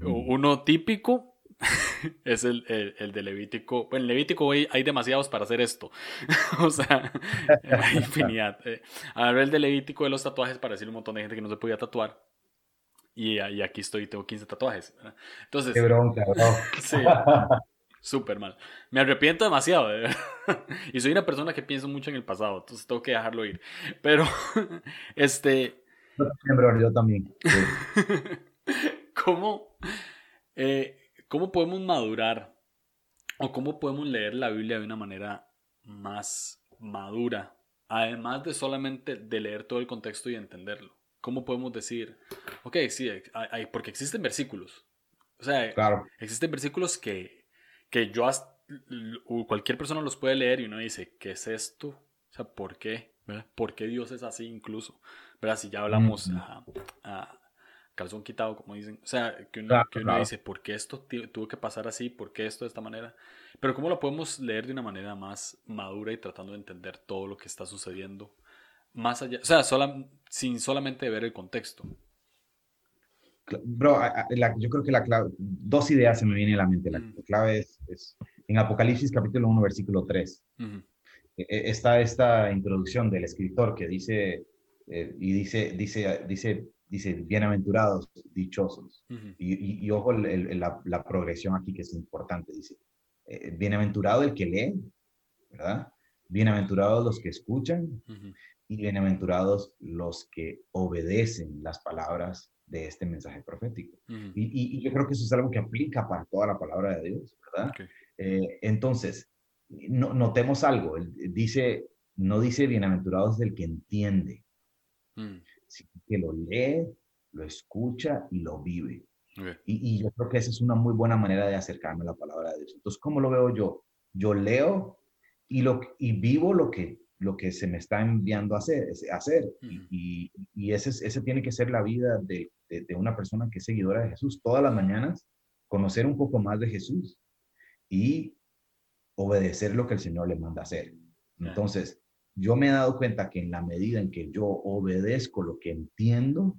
uno típico [LAUGHS] es el, el, de Levítico. Bueno, en Levítico hay, hay demasiados para hacer esto. [LAUGHS] o sea, [LAUGHS] hay infinidad. Eh, el de Levítico de los tatuajes para decirle un montón de gente que no se podía tatuar. Y, y aquí estoy, tengo 15 tatuajes. Entonces. Qué bronca, bro. sí. Súper mal. Me arrepiento demasiado, y soy una persona que pienso mucho en el pasado, entonces tengo que dejarlo ir. Pero, este... Yo también. ¿Cómo, eh, ¿Cómo podemos madurar o cómo podemos leer la Biblia de una manera más madura? Además de solamente de leer todo el contexto y entenderlo. ¿Cómo podemos decir, ok, sí, hay, porque existen versículos. O sea, claro. existen versículos que que yo cualquier persona los puede leer y uno dice, ¿qué es esto? O sea, ¿por qué? ¿Por qué Dios es así incluso? ¿Verdad? Si ya hablamos a, calzón quitado, como dicen. O sea, que uno, que uno dice, ¿por qué esto tuvo que pasar así? ¿Por qué esto de esta manera? Pero ¿cómo lo podemos leer de una manera más madura y tratando de entender todo lo que está sucediendo? Más allá, o sea, sin solamente ver el contexto. Bro, yo creo que la clave, dos ideas se me vienen a la mente. La, mm. clave es, en Apocalipsis capítulo 1, versículo 3. E, e, está esta introducción del escritor que dice, eh, y dice, dice, dice, dice, bienaventurados, dichosos. y, ojo la, progresión aquí que es importante. Dice, eh, bienaventurado el que lee, ¿verdad? Bienaventurados los que escuchan y bienaventurados los que obedecen las palabras de este mensaje profético. y, yo creo que eso es algo que aplica para toda la palabra de Dios, ¿verdad? Eh, entonces, no, notemos algo, dice, no dice bienaventurados del que entiende, mm. Sino que lo lee, lo escucha y lo vive. Y, yo creo que esa es una muy buena manera de acercarme a la palabra de Dios. Entonces, ¿cómo lo veo yo? Yo leo y, lo, y vivo lo que, lo que se me está enviando a hacer. hacer. Y, y ese, ese tiene que ser la vida de, de, una persona que es seguidora de Jesús. Todas las mañanas, conocer un poco más de Jesús y obedecer lo que el Señor le manda hacer. Entonces, yo me he dado cuenta que en la medida en que yo obedezco lo que entiendo,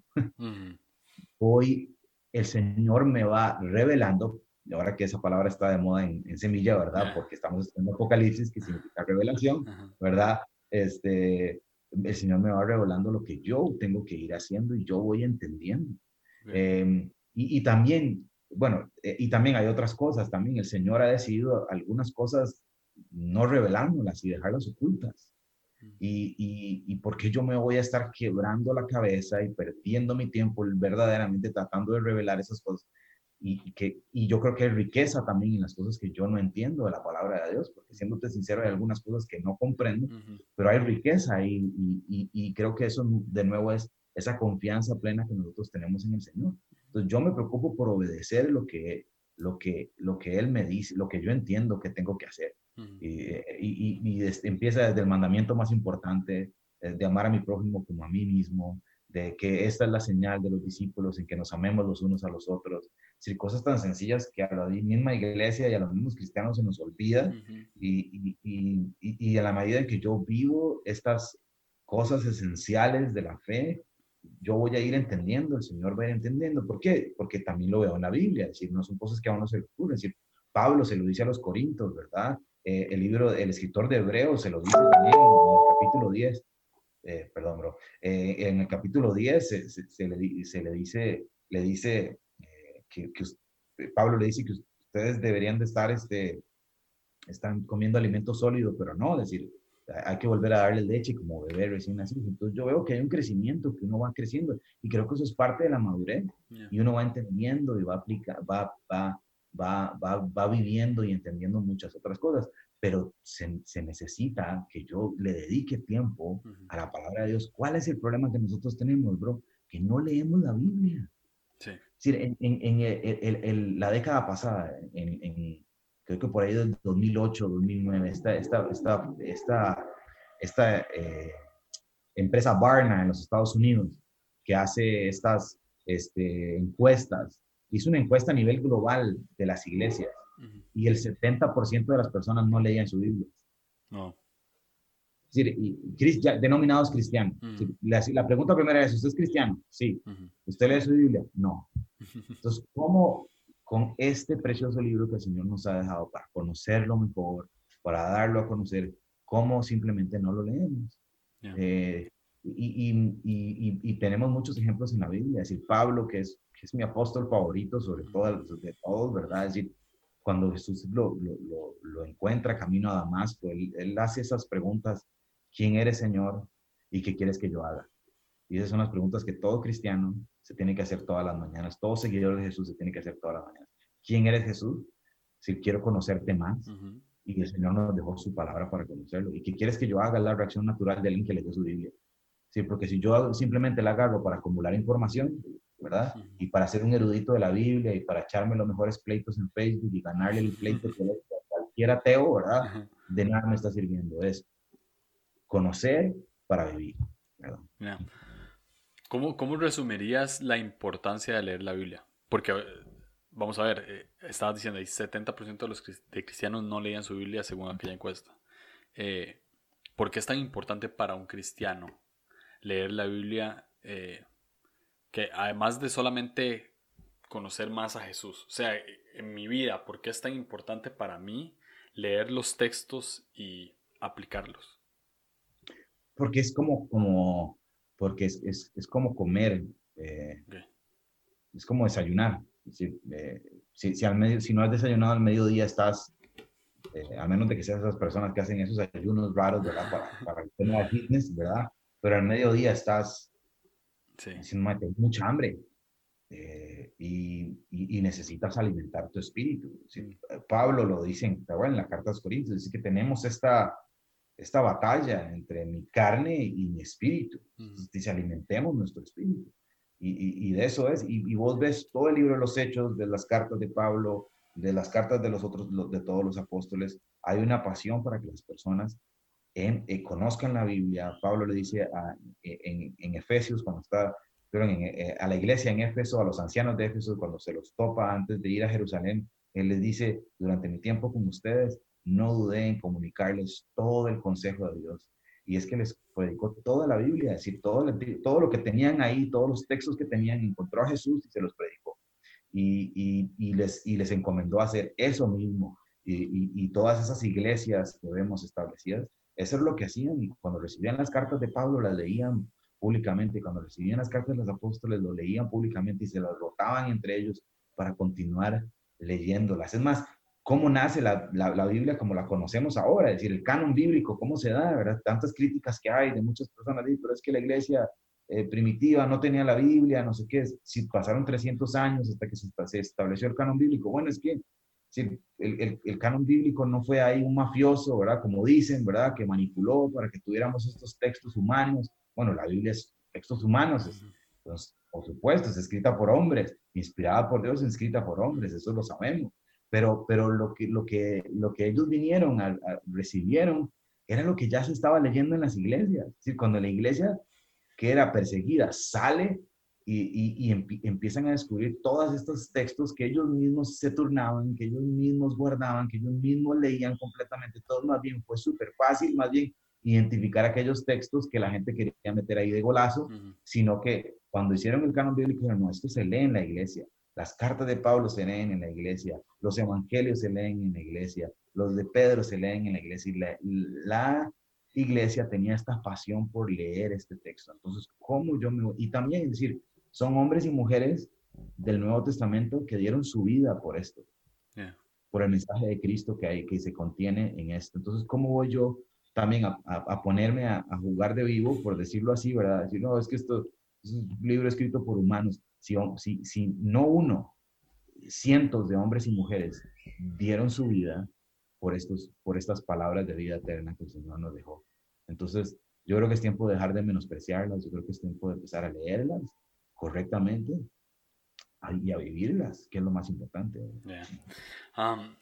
hoy el Señor me va revelando, y ahora que esa palabra está de moda en, semilla, ¿verdad? Porque estamos en Apocalipsis, que significa revelación, ¿verdad? Este, el Señor me va revelando lo que yo tengo que ir haciendo y yo voy entendiendo. Em, y, y, también bueno, eh, y también hay otras cosas, también el Señor ha decidido algunas cosas no revelándolas y dejarlas ocultas. Y, y, y por qué yo me voy a estar quebrando la cabeza y perdiendo mi tiempo verdaderamente tratando de revelar esas cosas. Y, que, y yo creo que hay riqueza también en las cosas que yo no entiendo de la palabra de Dios, porque siéndote sincero, hay algunas cosas que no comprendo, pero hay riqueza y, y, creo que eso de nuevo es esa confianza plena que nosotros tenemos en el Señor. Entonces yo me preocupo por obedecer lo que, lo que, lo que Él me dice, lo que yo entiendo que tengo que hacer. Y, y, empieza desde el mandamiento más importante, eh, de amar a mi prójimo como a mí mismo, de que esta es la señal de los discípulos en que nos amemos los unos a los otros. Es cosas tan sencillas que a la misma iglesia y a los mismos cristianos se nos olvida. y, y, a la medida en que yo vivo estas cosas esenciales de la fe, yo voy a ir entendiendo, el Señor va a ir entendiendo. ¿Por qué? Porque también lo veo en la Biblia, es decir, no son cosas que a uno se le ocurren. Es decir, Pablo se lo dice a los Corintios, ¿verdad? Eh, el libro, el escritor de Hebreos se lo dice también en el capítulo 10. Eh, perdón, bro. Eh, en el capítulo 10 se, se, le, se le, dice, le dice que, que, Pablo le dice que ustedes deberían de estar, este, están comiendo alimento sólido, pero no, es decir, hay que volver a darle leche como bebé recién nacido. Entonces yo veo que hay un crecimiento, que uno va creciendo y creo que eso es parte de la madurez y uno va entendiendo y va, aplicar, va, va, va, va, va viviendo y entendiendo muchas otras cosas, pero se, se necesita que yo le dedique tiempo a la palabra de Dios. ¿Cuál es el problema que nosotros tenemos, bro? Que no leemos la Biblia. Sí. Es decir, en, en, la década pasada, en, creo que por ahí del 2008, 2009, esta, esta, esta, esta, esta eh, empresa Barna en los Estados Unidos, que hace estas este, encuestas, hizo una encuesta a nivel global de las iglesias y el 70% de las personas no leían su Biblia. No. Es decir, y, denominados cristianos. la, pregunta primera es, ¿usted es cristiano? Sí. ¿Usted lee su Biblia? No. [LAUGHS] Entonces, ¿cómo, con este precioso libro que el Señor nos ha dejado para conocerlo mejor, para darlo a conocer, cómo simplemente no lo leemos. Eh, y, y, y, tenemos muchos ejemplos en la Biblia, es decir, Pablo, que es, que es mi apóstol favorito sobre todo, de todos, ¿verdad? Es decir, cuando Jesús lo, lo, lo, encuentra camino a Damasco, él, él, hace esas preguntas, ¿quién eres Señor? ¿Y qué quieres que yo haga? Y esas son las preguntas que todo cristiano se tiene que hacer todas las mañanas. Todo seguidor de Jesús se tiene que hacer todas las mañanas. ¿Quién eres Jesús? Si quiero conocerte más. Y el Señor nos dejó su palabra para conocerlo. ¿Y qué quieres que yo haga? La reacción natural de alguien que su Biblia. Sí, porque si yo simplemente la agarro para acumular información, ¿verdad? Y para ser un erudito de la Biblia y para echarme los mejores pleitos en Facebook y ganarle el pleito a cualquier ateo, ¿verdad? De nada me está sirviendo. Es conocer para vivir, ¿verdad? ¿Cómo, ¿Cómo resumirías la importancia de leer la Biblia? Porque, eh, vamos a ver, eh, estabas diciendo, el 70% de los de cristianos no leían su Biblia según aquella encuesta. Eh, ¿Por qué es tan importante para un cristiano leer la Biblia? que además de solamente conocer más a Jesús, o sea, en mi vida, ¿por qué es tan importante para mí leer los textos y aplicarlos? Porque es como, como porque es, es, es como comer, eh, es como desayunar. Eh, si, si, al medio, si no has desayunado al mediodía, estás, eh, a menos de que seas esas personas que hacen esos ayunos raros, ¿verdad? Para, para el tema de fitness, ¿verdad? Pero al mediodía estás sí. diciendo, mucha hambre. y, y, necesitas alimentar tu espíritu. Pablo lo dice en, en la carta de los Corintios, dice que tenemos esta, esta batalla entre mi carne y mi espíritu. Dice, alimentemos nuestro espíritu. Y, y, de eso es. Y, vos ves todo el libro de los hechos, de las cartas de Pablo, de las cartas de los otros, de todos los apóstoles. Hay una pasión para que las personas en, eh, conozcan la Biblia. Pablo le dice a, en, en, Efesios, cuando está pero eh, a la iglesia en Éfeso, a los ancianos de Éfeso, cuando se los topa antes de ir a Jerusalén, él les dice, durante mi tiempo con ustedes, no dudé en comunicarles todo el consejo de Dios. Y es que les predicó toda la Biblia, es decir, todo, todo lo que tenían ahí, todos los textos que tenían, encontró a Jesús y se los predicó. Y, y, les, y les encomendó hacer eso mismo. Y, todas esas iglesias que vemos establecidas, eso es lo que hacían. Cuando recibían las cartas de Pablo, las leían públicamente. Cuando recibían las cartas de los apóstoles, lo leían públicamente y se las rotaban entre ellos para continuar leyéndolas. Es más, cómo nace la, la, Biblia como la conocemos ahora, es decir, el canon bíblico, cómo se da, ¿verdad? Tantas críticas que hay de muchas personas, pero es que la iglesia eh, primitiva no tenía la Biblia, no sé qué, si pasaron 300 años hasta que se, estableció el canon bíblico. Bueno, es que el, el, el, canon bíblico no fue ahí un mafioso, ¿verdad? Como dicen, ¿verdad? Que manipuló para que tuviéramos estos textos humanos. Bueno, la Biblia es textos humanos, entonces, por supuesto, es escrita por hombres, inspirada por Dios, escrita por hombres, eso lo sabemos pero, pero lo, que, lo, que, lo que ellos vinieron, a, recibieron, era lo que ya se estaba leyendo en las iglesias. Es decir, cuando la iglesia que era perseguida sale y, y, empiezan a descubrir todos estos textos que ellos mismos se turnaban, que ellos mismos guardaban, que ellos mismos leían completamente, todo más bien fue súper fácil, más bien identificar aquellos textos que la gente quería meter ahí de golazo, sino que cuando hicieron el canon bíblico, no, esto se lee en la iglesia. Las cartas de Pablo se leen en la iglesia, los evangelios se leen en la iglesia, los de Pedro se leen en la iglesia. Y la, iglesia tenía esta pasión por leer este texto. Entonces, ¿cómo yo me... Y también, es decir, son hombres y mujeres del Nuevo Testamento que dieron su vida por esto, por el mensaje de Cristo que, hay, que se contiene en esto. Entonces, ¿cómo voy yo también a, ponerme a, jugar de vivo, por decirlo así, ¿verdad? Decir, no, es que esto es un libro escrito por humanos si, si, no uno, cientos de hombres y mujeres dieron su vida por, estos, por estas palabras de vida eterna que el Señor nos dejó. Entonces, yo creo que es tiempo de dejar de menospreciarlas, yo creo que es tiempo de empezar a leerlas correctamente y a vivirlas, que es lo más importante. Um,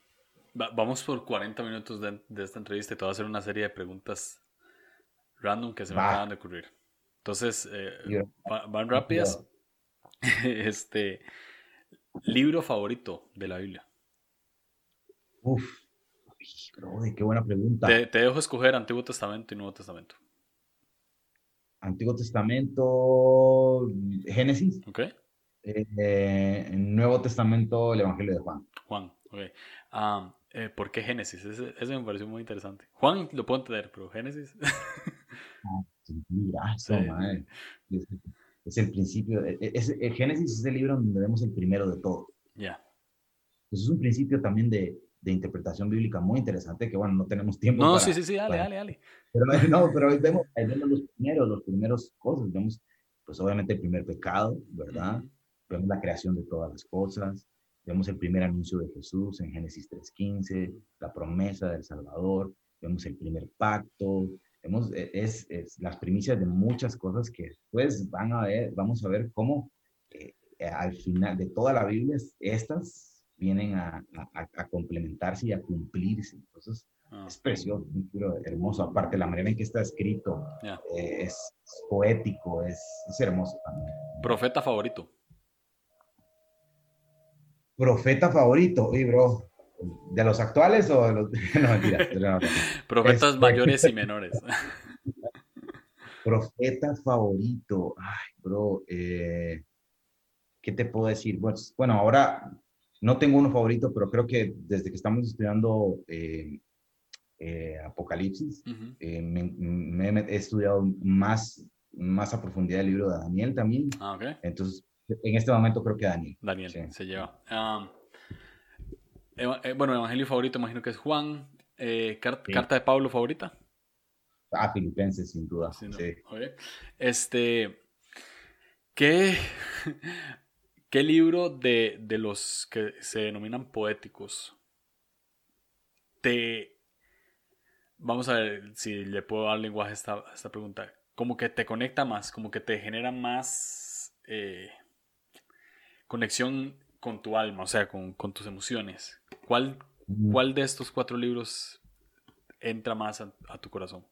vamos por 40 minutos de, esta entrevista y te voy a hacer una serie de preguntas random que se me acaban de ocurrir. Entonces, eh, van rápidas, [LAUGHS] este, libro favorito de la Biblia. Uf, qué buena pregunta. Te, dejo escoger Antiguo Testamento y Nuevo Testamento. Antiguo Testamento, Génesis. Ok. Eh, Nuevo Testamento, el Evangelio de Juan. Juan, ok. Ah, eh, ¿Por qué Génesis? Eso, me pareció muy interesante. Juan lo puedo entender, pero Génesis. [LAUGHS] ah, sí, es el principio, e, es, el Génesis es el libro donde vemos el primero de todo. Ya. es un principio también de, de, interpretación bíblica muy interesante que, bueno, no tenemos tiempo. No, sí, sí, sí, dale, dale, dale. Pero, [LAUGHS] no, pero ahí vemos, ahí vemos los primeros, los primeros cosas. Vemos, pues obviamente el primer pecado, ¿verdad? Vemos la creación de todas las cosas. Vemos el primer anuncio de Jesús en Génesis 3.15, la promesa del Salvador. Vemos el primer pacto, Hemos, e, es, es, las primicias de muchas cosas que después van a ver, vamos a ver cómo eh, al final de toda la Biblia estas vienen a, a, complementarse y a cumplirse. Entonces, Ah. Es precioso, un libro hermoso. Aparte, la manera en que está escrito eh, es, poético, es, hermoso también. ¿Profeta favorito? ¿Profeta favorito? Bro. ¿De los actuales o de los.? [LAUGHS] No, mentira. Profetas este, mayores y [LAUGHS] menores. Profeta favorito. Ay, bro. Eh, ¿Qué te puedo decir? Bueno, ahora no tengo uno favorito, pero creo que desde que estamos estudiando eh, eh, Apocalipsis, me, he estudiado más, más a profundidad el libro de Daniel también. Ah, okay. Entonces, en este momento creo que Daniel. Daniel se lleva. bueno, evangelio favorito imagino que es Juan. carta de Pablo favorita. Ah, Filipenses, sin duda. Sí, Este, ¿qué, [LAUGHS] ¿qué libro de, de, los que se denominan poéticos te... Vamos a ver si le puedo dar lenguaje a esta, esta pregunta. Como que te conecta más, como que te genera más eh, conexión con tu alma, o sea, con, con tus emociones. ¿Cuál, ¿Cuál de estos cuatro libros entra más a tu corazón?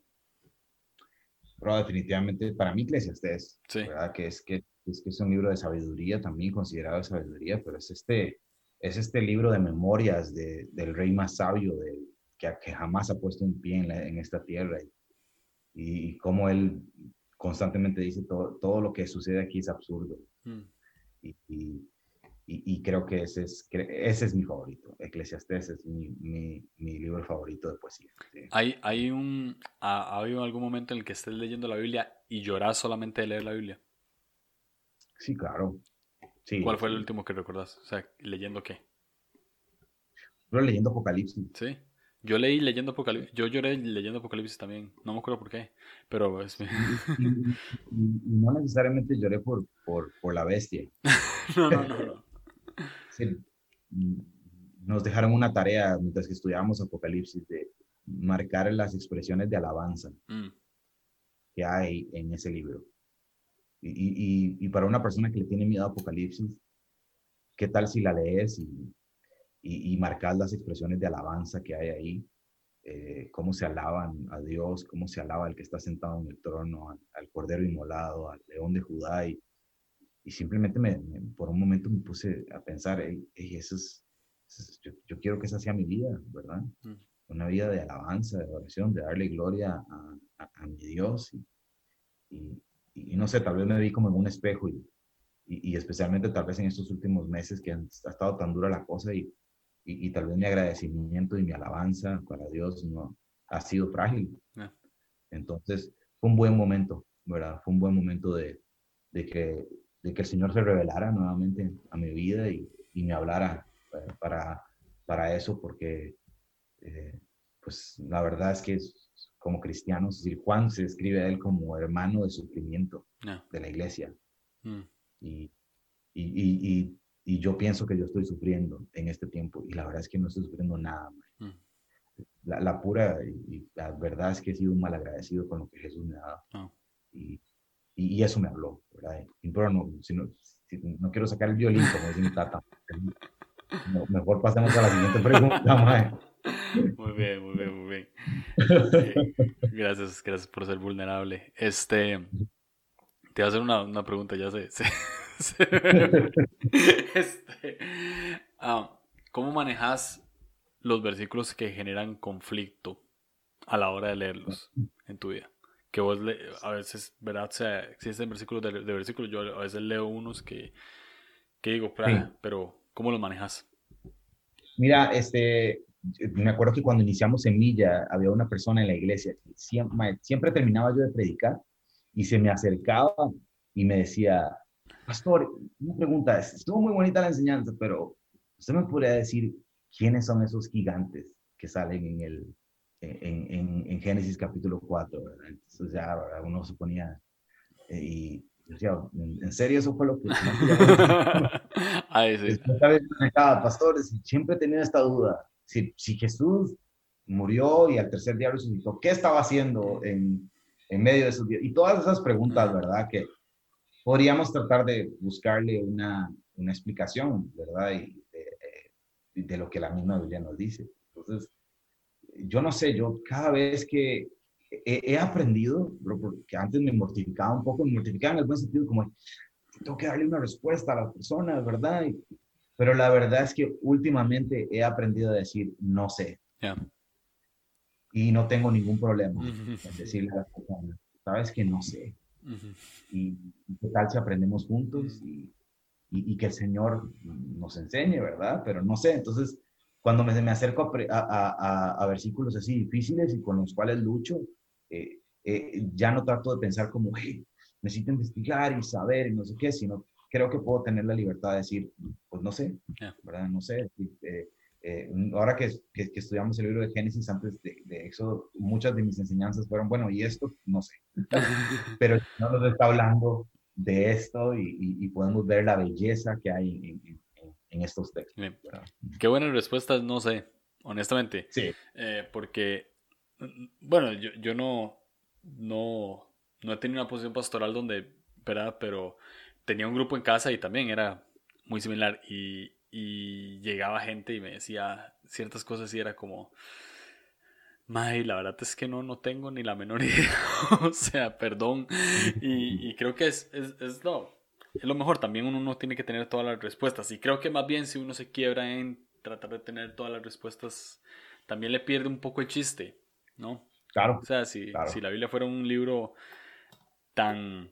Pero definitivamente para mí Eclesiastes, ¿verdad? Que es que, es que es un libro de sabiduría también considerado de sabiduría, pero es este, es este libro de memorias de, del rey más sabio de, que, que, jamás ha puesto un pie en, en esta tierra y, y, como él constantemente dice todo, todo lo que sucede aquí es absurdo. Mm. Y, y, y, creo que ese es, ese es mi favorito. Eclesiastés es mi, mi, mi libro favorito de poesía. ¿Hay, hay un, ha, habido algún momento en el que estés leyendo la Biblia y lloras solamente de leer la Biblia? Sí, claro. Sí, ¿Cuál fue el último que recordás? O sea, ¿leyendo qué? Yo leyendo Apocalipsis. Sí. Yo leí leyendo Apocalipsis. Yo lloré leyendo Apocalipsis también. No me acuerdo por qué. Pero es... no necesariamente lloré por, por, por la bestia. [LAUGHS] no, no, no. no. Nos dejaron una tarea mientras que estudiábamos Apocalipsis de marcar las expresiones de alabanza mm. que hay en ese libro. Y, y, y, para una persona que le tiene miedo a Apocalipsis, ¿qué tal si la lees y, y, marcas las expresiones de alabanza que hay ahí? Eh, cómo se alaban a Dios, cómo se alaba al que está sentado en el trono, al, Cordero Inmolado, al León de Judá y, y simplemente me, por un momento me puse a pensar, eso es, yo, quiero que esa sea mi vida, ¿verdad? Mm. Una vida de alabanza, de oración, de darle gloria a, a, mi Dios. Y, y, no sé, tal vez me vi como en un espejo y, y, especialmente tal vez en estos últimos meses que han, ha estado tan dura la cosa y, y, tal vez mi agradecimiento y mi alabanza para Dios no ha sido frágil. Entonces, fue un buen momento, ¿verdad? Fue un buen momento de, de que de que el Señor se revelara nuevamente a mi vida y, y me hablara eh, para, para eso, porque eh, pues la verdad es que como cristianos, es decir, Juan se describe a él como hermano de sufrimiento de la iglesia. Mm. Y, y, y, y, yo pienso que yo estoy sufriendo en este tiempo y la verdad es que no estoy sufriendo nada. Mm. La, la, pura y, la verdad es que he sido un mal agradecido con lo que Jesús me ha dado. Ah. Y, y, eso me habló, ¿verdad? pero no, si no, no quiero sacar el violín, como dice mi tata. mejor pasemos a la siguiente pregunta, [LAUGHS] Muy bien, muy bien, muy bien. [LAUGHS] Gracias, gracias por ser vulnerable. Este, te voy a hacer una, una pregunta, ya [LAUGHS] sé. este, ah, ¿Cómo manejas los versículos que generan conflicto a la hora de leerlos en tu vida? Que vos le, a veces, ¿verdad? O sea, existen versículos de, de, versículos, yo a veces leo unos que, que digo, pero ¿cómo los manejas? Mira, este, me acuerdo que cuando iniciamos Semilla había una persona en la iglesia que siempre, siempre terminaba yo de predicar y se me acercaba y me decía, pastor, una pregunta, estuvo muy bonita la enseñanza, pero usted me podría decir quiénes son esos gigantes que salen en el, en, en, Génesis capítulo 4, Entonces ya uno se ponía eh, y decía, ¿en serio eso fue lo que... [LAUGHS] Ay, sí. pastores, siempre he tenido esta duda. Si, si Jesús murió y al tercer día resucitó, ¿qué estaba haciendo en, en medio de esos días? Y todas esas preguntas, ¿verdad? Que podríamos tratar de buscarle una, una explicación, ¿verdad? Y de, de, lo que la misma Biblia nos dice. Entonces, yo no sé, yo cada vez que he, aprendido, porque antes me mortificaba un poco, me mortificaba en el buen sentido, como tengo que darle una respuesta a las personas, ¿verdad? pero la verdad es que últimamente he aprendido a decir, no sé. Y no tengo ningún problema en decirle a las personas, sabes que no sé. y, qué tal si aprendemos juntos y, y, que el Señor nos enseñe, ¿verdad? Pero no sé, entonces cuando me, me acerco a, a, a, versículos así difíciles y con los cuales lucho, eh, eh, ya no trato de pensar como, hey, necesito investigar y saber y no sé qué, sino creo que puedo tener la libertad de decir, pues no sé, ¿verdad? No sé. Eh, ahora que, que, estudiamos el libro de Génesis antes de, de, Éxodo, muchas de mis enseñanzas fueron, bueno, y esto, no sé. [LAUGHS] Pero no nos está hablando de esto y, podemos ver la belleza que hay en, estos textos. Qué buenas respuestas, no sé, honestamente. Sí. Eh, porque, bueno, yo, yo no, no, no he tenido una posición pastoral donde, ¿verdad? Pero tenía un grupo en casa y también era muy similar y, y llegaba gente y me decía ciertas cosas y era como May, la verdad es que no, no tengo ni la menor [LAUGHS] idea. o sea, perdón. [LAUGHS] Y, creo que es, es, es, no, es lo mejor. También uno no tiene que tener todas las respuestas. Y creo que más bien si uno se quiebra en tratar de tener todas las respuestas, también le pierde un poco el chiste, ¿no? Claro. O sea, si, si la Biblia fuera un libro tan...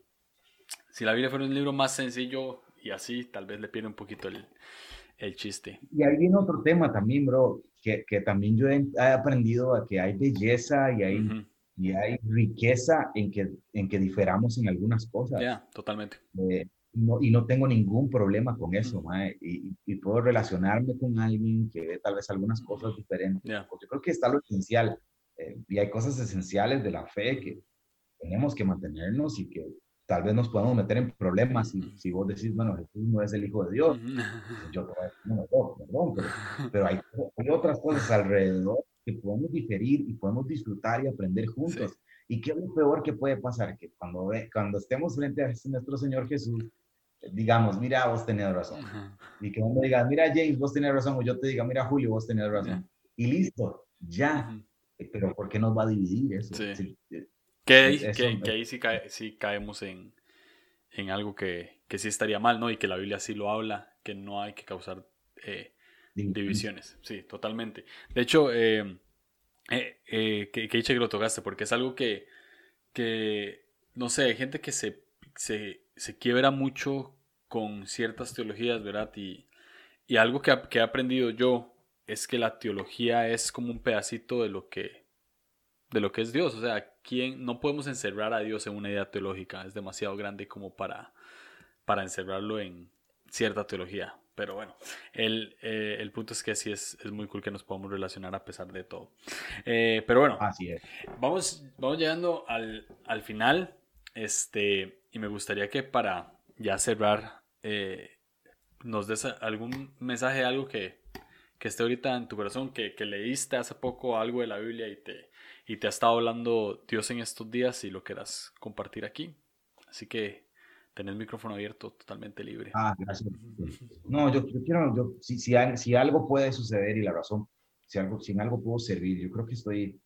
Si la Biblia fuera un libro más sencillo y así, tal vez le pierde un poquito el, el chiste. Y ahí viene otro tema también, bro, que, que también yo he, aprendido a que hay belleza y hay, y hay riqueza en que, en que diferamos en algunas cosas. Ya, totalmente. Eh, no, y no tengo ningún problema con eso, y, y, puedo relacionarme con alguien que ve tal vez algunas cosas diferentes. Porque yo creo que está lo esencial, eh, y hay cosas esenciales de la fe que tenemos que mantenernos y que tal vez nos podamos meter en problemas si, si vos decís, bueno, Jesús no es el Hijo de Dios. Yo voy a decir, no, perdón, pero, [LAUGHS] pero hay, hay, otras cosas alrededor que podemos diferir y podemos disfrutar y aprender juntos. ¿Y qué es lo peor que puede pasar? Que cuando, cuando estemos frente a nuestro Señor Jesús, digamos, mira, vos tenés razón. Y que uno diga, mira, James, vos tenés razón. O yo te diga, mira, Julio, vos tenés razón. Y listo, ya. Pero ¿por qué nos va a dividir eso? Sí. Que, ahí, que, ahí sí, sí, caemos en, en algo que, que, sí estaría mal, ¿no? Y que la Biblia sí lo habla, que no hay que causar eh, divisiones. Sí, totalmente. De hecho, eh, eh, eh que, que, que lo tocaste, porque es algo que, que no sé, hay gente que se, se, se quiebra mucho con ciertas teologías, ¿verdad? Y, y algo que, que he aprendido yo es que la teología es como un pedacito de lo que de lo que es Dios. O sea, ¿quién, no podemos encerrar a Dios en una idea teológica. Es demasiado grande como para, para encerrarlo en cierta teología. Pero bueno, el, eh, el punto es que sí es, es, muy cool que nos podamos relacionar a pesar de todo. Eh, pero bueno, Así es. Vamos, vamos llegando al, al, final. Este, y me gustaría que para ya cerrar, eh, nos des algún mensaje, algo que, que esté ahorita en tu corazón, que, que leíste hace poco algo de la Biblia y te, y te ha estado hablando Dios en estos días y lo quieras compartir aquí. Así que tenés el micrófono abierto totalmente libre. Ah, gracias. No, yo, quiero, yo, si, si, si, algo puede suceder y la razón, si, algo, si en algo puedo servir, yo creo que estoy,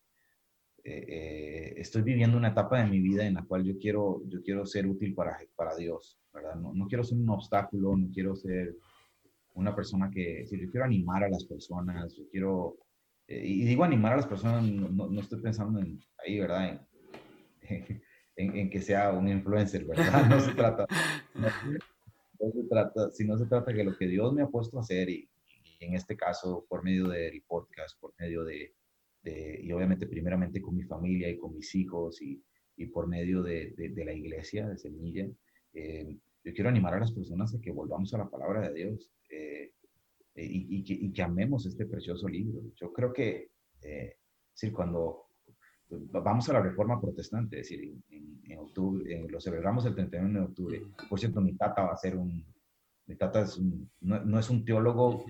eh, eh, estoy viviendo una etapa de mi vida en la cual yo quiero, yo quiero ser útil para, para Dios, ¿verdad? No, no quiero ser un obstáculo, no quiero ser una persona que, si yo quiero animar a las personas, yo quiero y digo animar a las personas, no, no estoy pensando en ahí, ¿verdad? [LAUGHS] En, en, que sea un influencer, ¿verdad? No se trata, no, se trata, si no se trata que lo que Dios me ha puesto a hacer, y, en este caso por medio del podcast, por medio de, de, y obviamente primeramente con mi familia y con mis hijos y, y por medio de, de, la iglesia, de Semilla, eh, yo quiero animar a las personas a que volvamos a la palabra de Dios. Eh, eh, y, que, y, que, amemos este precioso libro. Yo creo que, eh, decir, cuando vamos a la reforma protestante, es decir, en, octubre, lo celebramos el 31 de octubre. Por cierto, mi tata va a ser un, mi tata es no, no, es un teólogo,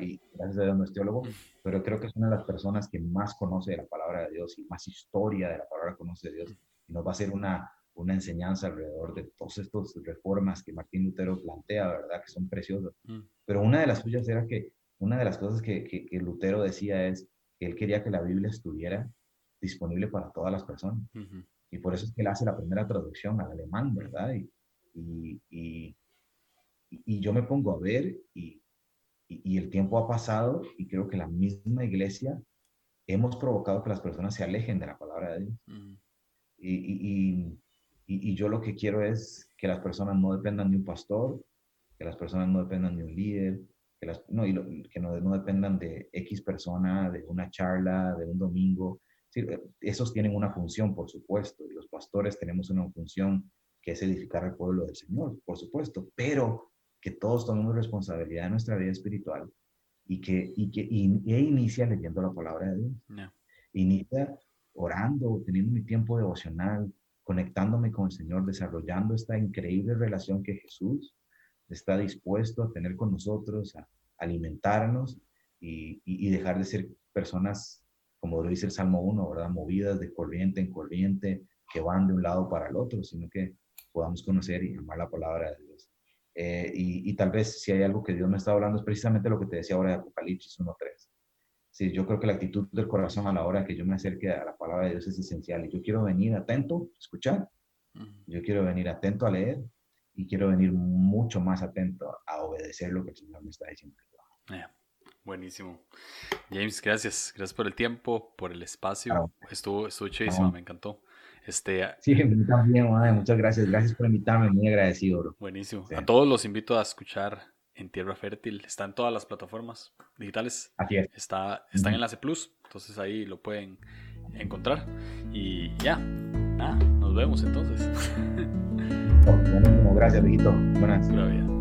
y gracias a Dios no es teólogo, pero creo que es una de las personas que más conoce de la palabra de Dios y más historia de la palabra conoce de Dios. Y nos va a hacer una, una enseñanza alrededor de todas estas reformas que Martín Lutero plantea, ¿verdad? Que son preciosas. Mm. Pero una de las suyas era que, una de las cosas que, que, Lutero decía es que él quería que la Biblia estuviera disponible para todas las personas. Y por eso es que él hace la primera traducción al alemán, ¿verdad? Y, y, y, y yo me pongo a ver y, y, el tiempo ha pasado y creo que la misma iglesia hemos provocado que las personas se alejen de la palabra de Dios. y, y, yo lo que quiero es que las personas no dependan de un pastor, que las personas no dependan de un líder, que, las, no, y que no, no, dependan de X persona, de una charla, de un domingo. esos tienen una función, por supuesto, y los pastores tenemos una función que es edificar el pueblo del Señor, por supuesto, pero que todos tomemos responsabilidad de nuestra vida espiritual y que, y que e inicia leyendo la palabra de Dios. Inicia orando, teniendo mi tiempo devocional, conectándome con el Señor, desarrollando esta increíble relación que Jesús está dispuesto a tener con nosotros, a alimentarnos y, y, dejar de ser personas, como lo dice el Salmo 1, ¿verdad? Movidas de corriente en corriente, que van de un lado para el otro, sino que podamos conocer y amar la palabra de Dios. Eh, y, tal vez si hay algo que Dios me está hablando es precisamente lo que te decía ahora de Apocalipsis 1.3. Sí, yo creo que la actitud del corazón a la hora que yo me acerque a la palabra de Dios es esencial. Y yo quiero venir atento, escuchar. Yo quiero venir atento a leer y quiero venir mucho más atento a obedecer lo que el Señor me está diciendo. buenísimo. James, gracias. Gracias por el tiempo, por el espacio. Estuvo, estuvo chidísimo, me encantó. Este, sí, también, muchas gracias. Gracias por invitarme, muy agradecido, bro. Buenísimo. A todos los invito a escuchar en Tierra Fértil. Está en todas las plataformas digitales. Así es. Está, está en Enlace Plus, entonces ahí lo pueden encontrar. Y ya, nada, nos vemos entonces. [LAUGHS] Buenísimo, gracias, viejito. Buenas.